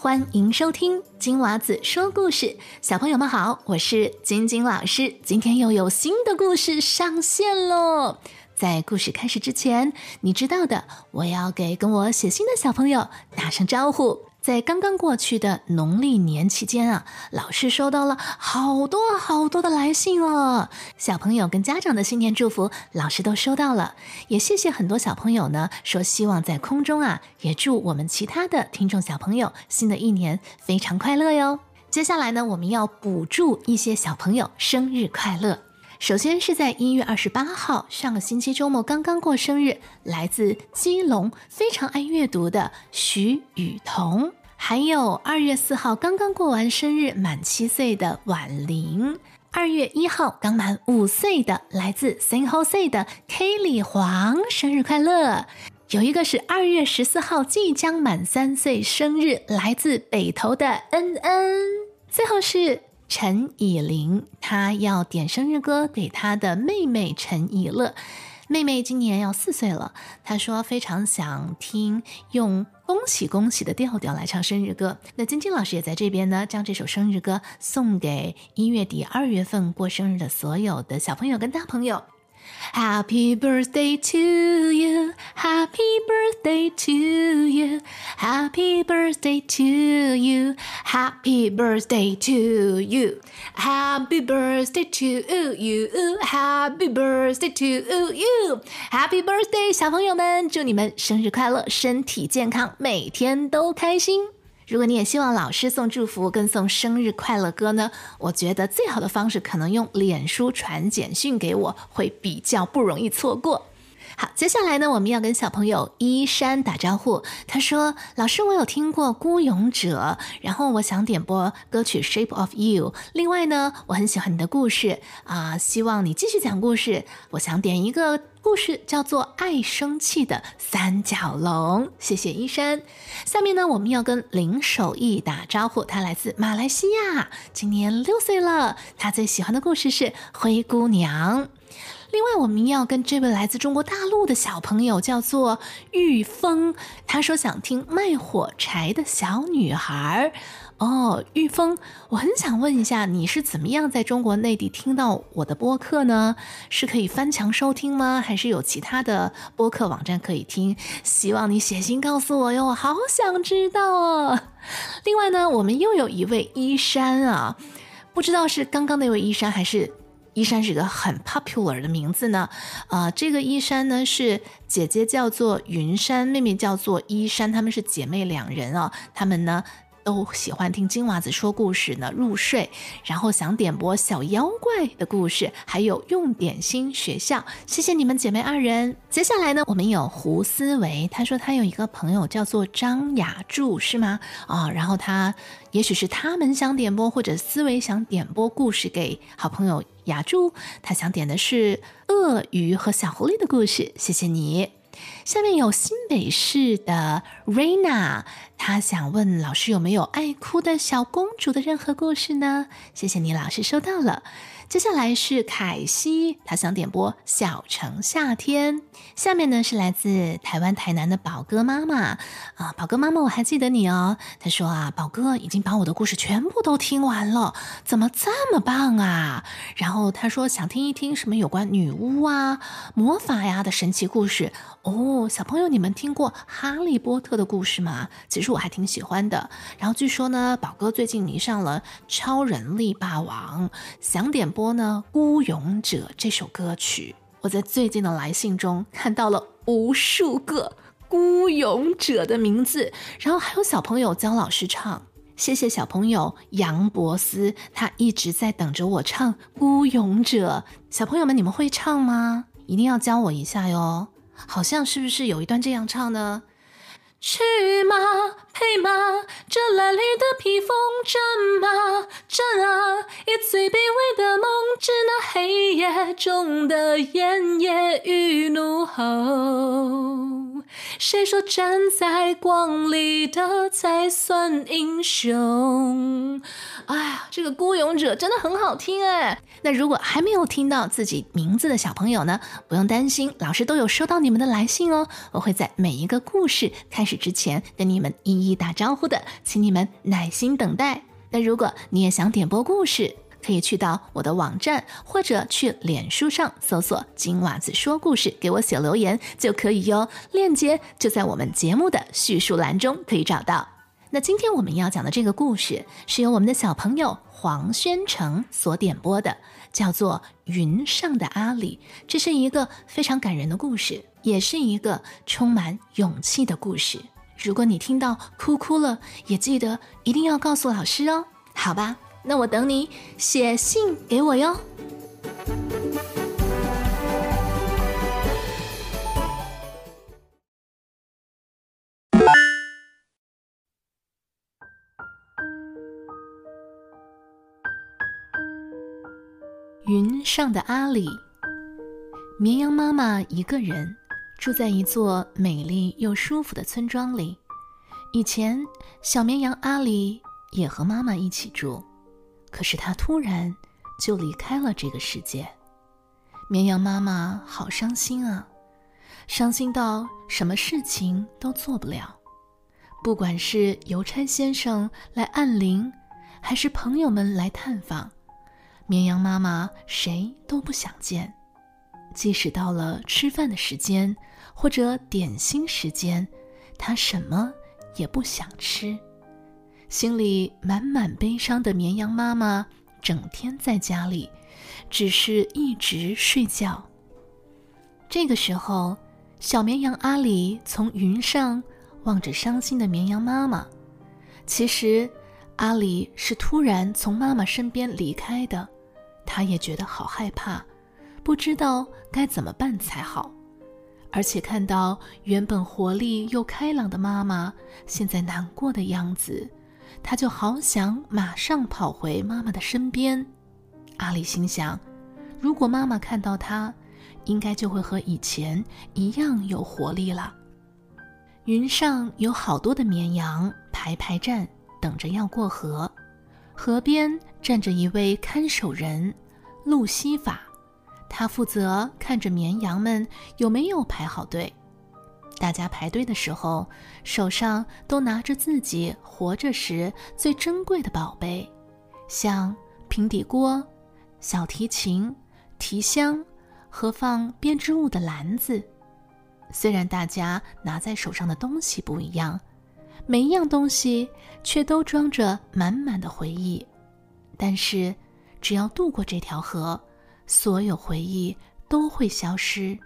欢迎收听金娃子说故事。小朋友们好，我是晶晶老师，今天又有新的故事上线喽。在故事开始之前，你知道的，我要给跟我写信的小朋友打声招呼。在刚刚过去的农历年期间啊，老师收到了好多好多的来信哦。小朋友跟家长的新年祝福，老师都收到了。也谢谢很多小朋友呢，说希望在空中啊，也祝我们其他的听众小朋友新的一年非常快乐哟。接下来呢，我们要补祝一些小朋友生日快乐。首先是在一月二十八号，上个星期周末刚刚过生日，来自基隆，非常爱阅读的徐雨桐。还有二月四号刚刚过完生日，满七岁的婉玲；二月一号刚满五岁的来自 San Jose 的 Kelly 黄，生日快乐！有一个是二月十四号即将满三岁生日，来自北投的恩恩。最后是陈以琳，她要点生日歌给她的妹妹陈以乐。妹妹今年要四岁了，她说非常想听用恭喜恭喜的调调来唱生日歌。那晶晶老师也在这边呢，将这首生日歌送给一月底、二月份过生日的所有的小朋友跟大朋友。Happy birthday to you, Happy birthday to you, Happy birthday to you, Happy birthday to you, Happy birthday to you, Happy birthday to you, Happy birthday，小朋友们，祝你们生日快乐，身体健康，每天都开心。 如果你也希望老师送祝福跟送生日快乐歌呢？我觉得最好的方式可能用脸书传简讯给我，会比较不容易错过。好，接下来呢，我们要跟小朋友依山打招呼。他说：“老师，我有听过《孤勇者》，然后我想点播歌曲《Shape of You》。另外呢，我很喜欢你的故事啊，希望你继续讲故事。我想点一个。”故事叫做《爱生气的三角龙》，谢谢依山。下面呢，我们要跟林守义打招呼，他来自马来西亚，今年六岁了。他最喜欢的故事是《灰姑娘》。另外，我们要跟这位来自中国大陆的小朋友叫做玉峰，他说想听《卖火柴的小女孩》。哦，玉峰，我很想问一下，你是怎么样在中国内地听到我的播客呢？是可以翻墙收听吗？还是有其他的播客网站可以听？希望你写信告诉我哟，好想知道哦。另外呢，我们又有一位依山啊，不知道是刚刚那位依山，还是依山是个很 popular 的名字呢？啊，这个依山呢是姐姐叫做云山，妹妹叫做依山，她们是姐妹两人啊，她们呢。都喜欢听金娃子说故事呢，入睡，然后想点播小妖怪的故事，还有用点心学校。谢谢你们姐妹二人。接下来呢，我们有胡思维，他说他有一个朋友叫做张雅柱，是吗？啊，然后他也许是他们想点播，或者思维想点播故事给好朋友雅柱，他想点的是鳄鱼和小狐狸的故事。谢谢你。下面有新北市的 Raina，她想问老师有没有爱哭的小公主的任何故事呢？谢谢你，老师收到了。接下来是凯西，他想点播《小城夏天》。下面呢是来自台湾台南的宝哥妈妈啊，宝哥妈妈，我还记得你哦。他说啊，宝哥已经把我的故事全部都听完了，怎么这么棒啊？然后他说想听一听什么有关女巫啊、魔法呀的神奇故事哦。小朋友，你们听过《哈利波特》的故事吗？其实我还挺喜欢的。然后据说呢，宝哥最近迷上了《超人力霸王》，想点。播呢，《孤勇者》这首歌曲，我在最近的来信中看到了无数个“孤勇者”的名字，然后还有小朋友教老师唱。谢谢小朋友杨博斯，他一直在等着我唱《孤勇者》。小朋友们，你们会唱吗？一定要教我一下哟。好像是不是有一段这样唱呢？去吗配吗，这褴褛的披风战吗战啊！以最卑微的梦，致那黑夜中的炎夜与怒吼。谁说站在光里的才算英雄？哎呀，这个孤勇者真的很好听哎。那如果还没有听到自己名字的小朋友呢，不用担心，老师都有收到你们的来信哦。我会在每一个故事开始之前跟你们一一打招呼的，请你们耐心等待。那如果你也想点播故事，可以去到我的网站，或者去脸书上搜索“金娃子说故事”，给我写留言就可以哟。链接就在我们节目的叙述栏中可以找到。那今天我们要讲的这个故事，是由我们的小朋友黄宣成所点播的，叫做《云上的阿里》。这是一个非常感人的故事，也是一个充满勇气的故事。如果你听到哭哭了，也记得一定要告诉老师哦，好吧？那我等你写信给我哟。云上的阿里，绵羊妈妈一个人住在一座美丽又舒服的村庄里。以前，小绵羊阿里也和妈妈一起住。可是他突然就离开了这个世界，绵羊妈妈好伤心啊，伤心到什么事情都做不了。不管是邮差先生来按铃，还是朋友们来探访，绵羊妈妈谁都不想见。即使到了吃饭的时间或者点心时间，她什么也不想吃。心里满满悲伤的绵羊妈妈，整天在家里，只是一直睡觉。这个时候，小绵羊阿里从云上望着伤心的绵羊妈妈。其实，阿里是突然从妈妈身边离开的，他也觉得好害怕，不知道该怎么办才好。而且看到原本活力又开朗的妈妈，现在难过的样子。他就好想马上跑回妈妈的身边。阿里心想，如果妈妈看到他，应该就会和以前一样有活力了。云上有好多的绵羊排排站，等着要过河。河边站着一位看守人，路西法，他负责看着绵羊们有没有排好队。大家排队的时候，手上都拿着自己活着时最珍贵的宝贝，像平底锅、小提琴、提箱和放编织物的篮子。虽然大家拿在手上的东西不一样，每一样东西却都装着满满的回忆。但是，只要渡过这条河，所有回忆都会消失。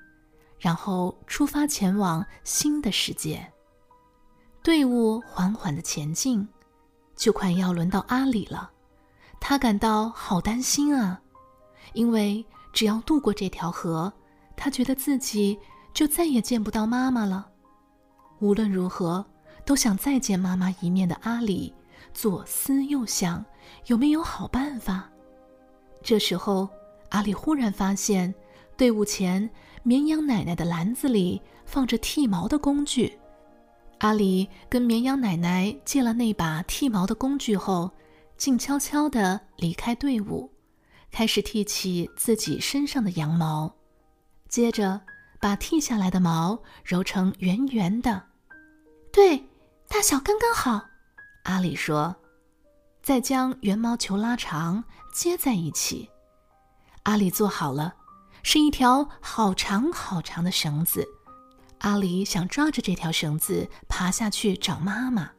然后出发前往新的世界。队伍缓缓的前进，就快要轮到阿里了。他感到好担心啊，因为只要渡过这条河，他觉得自己就再也见不到妈妈了。无论如何都想再见妈妈一面的阿里，左思右想，有没有好办法？这时候，阿里忽然发现队伍前。绵羊奶奶的篮子里放着剃毛的工具，阿里跟绵羊奶奶借了那把剃毛的工具后，静悄悄地离开队伍，开始剃起自己身上的羊毛，接着把剃下来的毛揉成圆圆的，对，大小刚刚好。阿里说，再将圆毛球拉长接在一起，阿里做好了。是一条好长好长的绳子，阿里想抓着这条绳子爬下去找妈妈。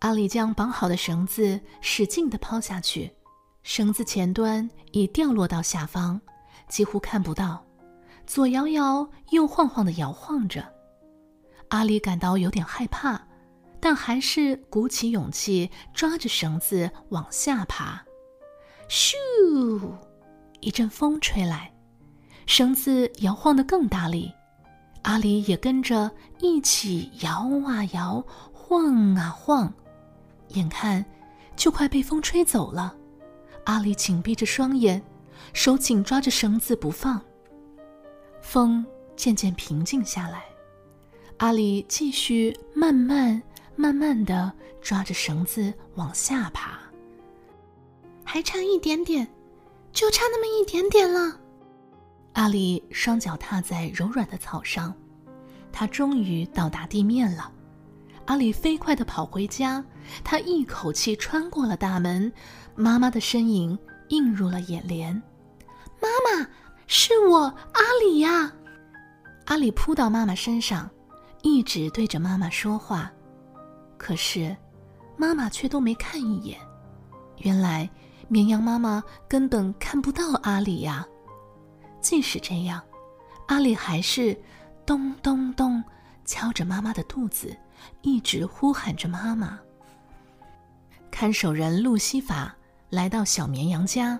阿里将绑好的绳子使劲地抛下去，绳子前端已掉落到下方，几乎看不到，左摇摇右晃晃地摇晃着。阿里感到有点害怕，但还是鼓起勇气抓着绳子往下爬。咻！一阵风吹来。绳子摇晃得更大力，阿里也跟着一起摇啊摇，晃啊晃，眼看就快被风吹走了。阿里紧闭着双眼，手紧抓着绳子不放。风渐渐平静下来，阿里继续慢慢、慢慢的抓着绳子往下爬，还差一点点，就差那么一点点了。阿里双脚踏在柔软的草上，他终于到达地面了。阿里飞快地跑回家，他一口气穿过了大门，妈妈的身影映入了眼帘。妈妈，是我，阿里呀！阿里扑到妈妈身上，一直对着妈妈说话，可是妈妈却都没看一眼。原来绵羊妈妈根本看不到阿里呀。即使这样，阿里还是咚咚咚敲着妈妈的肚子。一直呼喊着妈妈。看守人路西法来到小绵羊家，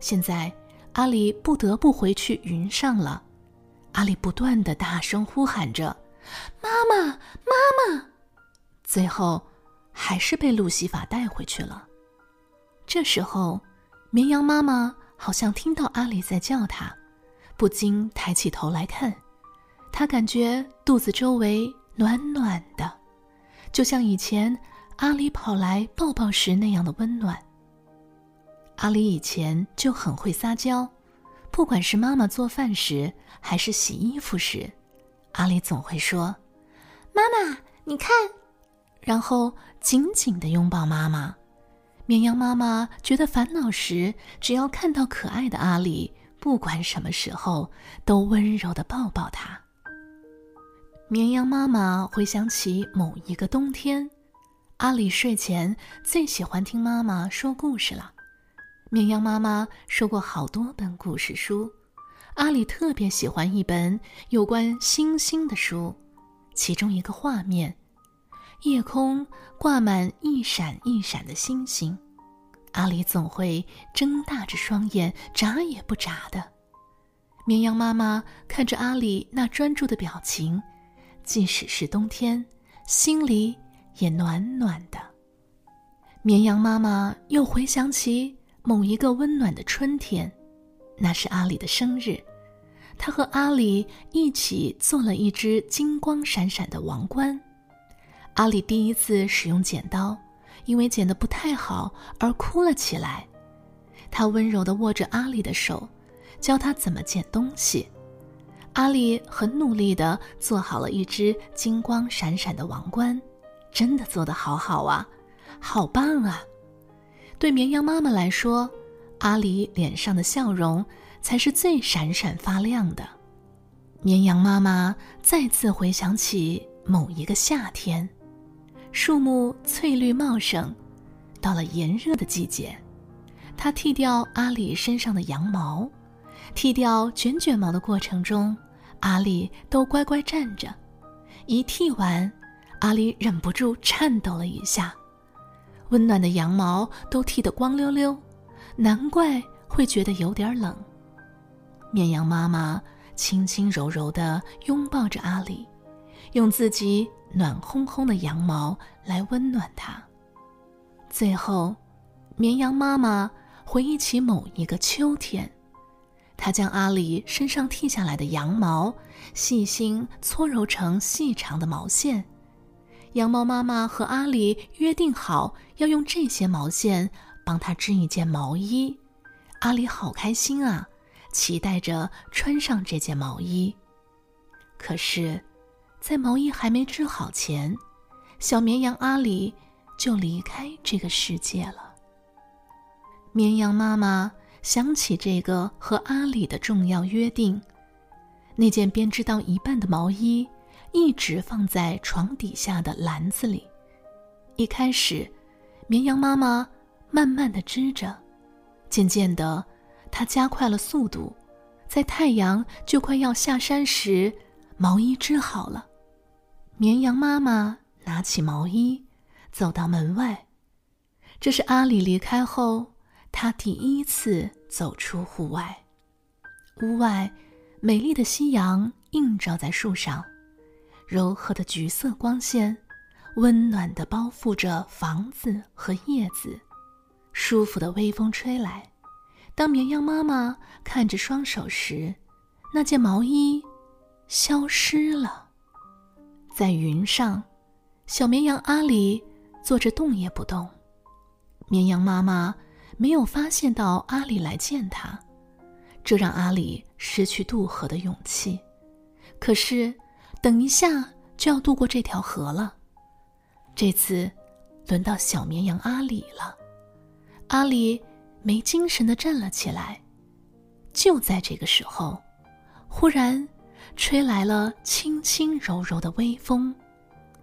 现在阿里不得不回去云上了。阿里不断的大声呼喊着：“妈妈，妈妈！”最后，还是被路西法带回去了。这时候，绵羊妈妈好像听到阿里在叫她，不禁抬起头来看，他感觉肚子周围。暖暖的，就像以前阿里跑来抱抱时那样的温暖。阿里以前就很会撒娇，不管是妈妈做饭时，还是洗衣服时，阿里总会说：“妈妈，你看。”然后紧紧的拥抱妈妈。绵羊妈妈觉得烦恼时，只要看到可爱的阿里，不管什么时候都温柔的抱抱他。绵羊妈妈回想起某一个冬天，阿里睡前最喜欢听妈妈说故事了。绵羊妈妈说过好多本故事书，阿里特别喜欢一本有关星星的书。其中一个画面，夜空挂满一闪一闪的星星，阿里总会睁大着双眼，眨也不眨的。绵羊妈妈看着阿里那专注的表情。即使是冬天，心里也暖暖的。绵羊妈妈又回想起某一个温暖的春天，那是阿里的生日，她和阿里一起做了一只金光闪闪的王冠。阿里第一次使用剪刀，因为剪得不太好而哭了起来。他温柔地握着阿里的手，教他怎么剪东西。阿里很努力地做好了一只金光闪闪的王冠，真的做得好好啊，好棒啊！对绵羊妈妈来说，阿里脸上的笑容才是最闪闪发亮的。绵羊妈妈再次回想起某一个夏天，树木翠绿茂盛，到了炎热的季节，它剃掉阿里身上的羊毛。剃掉卷卷毛的过程中，阿里都乖乖站着。一剃完，阿里忍不住颤抖了一下。温暖的羊毛都剃得光溜溜，难怪会觉得有点冷。绵羊妈妈轻轻柔柔地拥抱着阿里，用自己暖烘烘的羊毛来温暖他。最后，绵羊妈妈回忆起某一个秋天。她将阿里身上剃下来的羊毛细心搓揉成细长的毛线，羊毛妈妈和阿里约定好要用这些毛线帮他织一件毛衣。阿里好开心啊，期待着穿上这件毛衣。可是，在毛衣还没织好前，小绵羊阿里就离开这个世界了。绵羊妈妈。想起这个和阿里的重要约定，那件编织到一半的毛衣一直放在床底下的篮子里。一开始，绵羊妈妈慢慢的织着，渐渐的，她加快了速度，在太阳就快要下山时，毛衣织好了。绵羊妈妈拿起毛衣，走到门外，这是阿里离开后。他第一次走出户外，屋外美丽的夕阳映照在树上，柔和的橘色光线温暖地包覆着房子和叶子，舒服的微风吹来。当绵羊妈妈看着双手时，那件毛衣消失了。在云上，小绵羊阿里坐着动也不动。绵羊妈妈没有发现到阿里来见它，这让阿里失去渡河的勇气。可是，等一下就要渡过这条河了。这次，轮到小绵羊阿里了。阿里没精神的站了起来。就在这个时候，忽然吹来了轻轻柔柔的微风，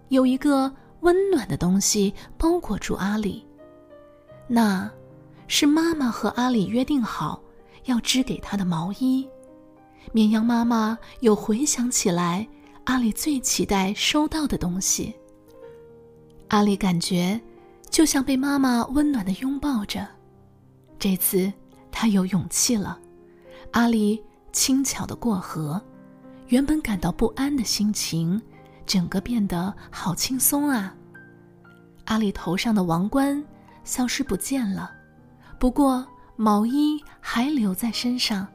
有一个温暖的东西包裹住阿里。那，是妈妈和阿里约定好要织给他的毛衣。绵羊妈妈又回想起来，阿里最期待收到的东西。阿里感觉，就像被妈妈温暖的拥抱着。这次，他有勇气了。阿里轻巧的过河，原本感到不安的心情，整个变得好轻松啊。阿里头上的王冠。消失不见了，不过毛衣还留在身上，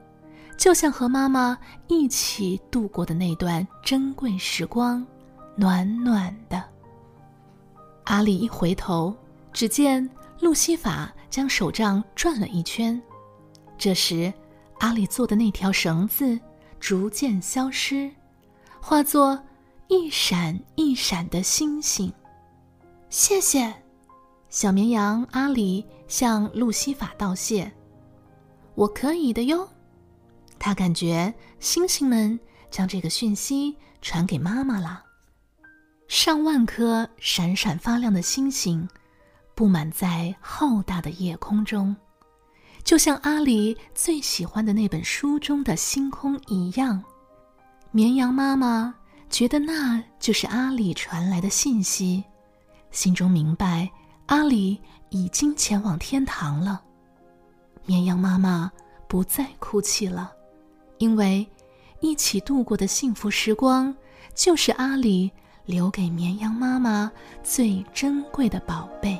就像和妈妈一起度过的那段珍贵时光，暖暖的。阿里一回头，只见路西法将手杖转了一圈，这时，阿里做的那条绳子逐渐消失，化作一闪一闪的星星。谢谢。小绵羊阿里向路西法道谢：“我可以的哟。”他感觉星星们将这个讯息传给妈妈了。上万颗闪闪发亮的星星布满在浩大的夜空中，就像阿里最喜欢的那本书中的星空一样。绵羊妈妈觉得那就是阿里传来的信息，心中明白。阿里已经前往天堂了，绵羊妈妈不再哭泣了，因为一起度过的幸福时光，就是阿里留给绵羊妈妈最珍贵的宝贝。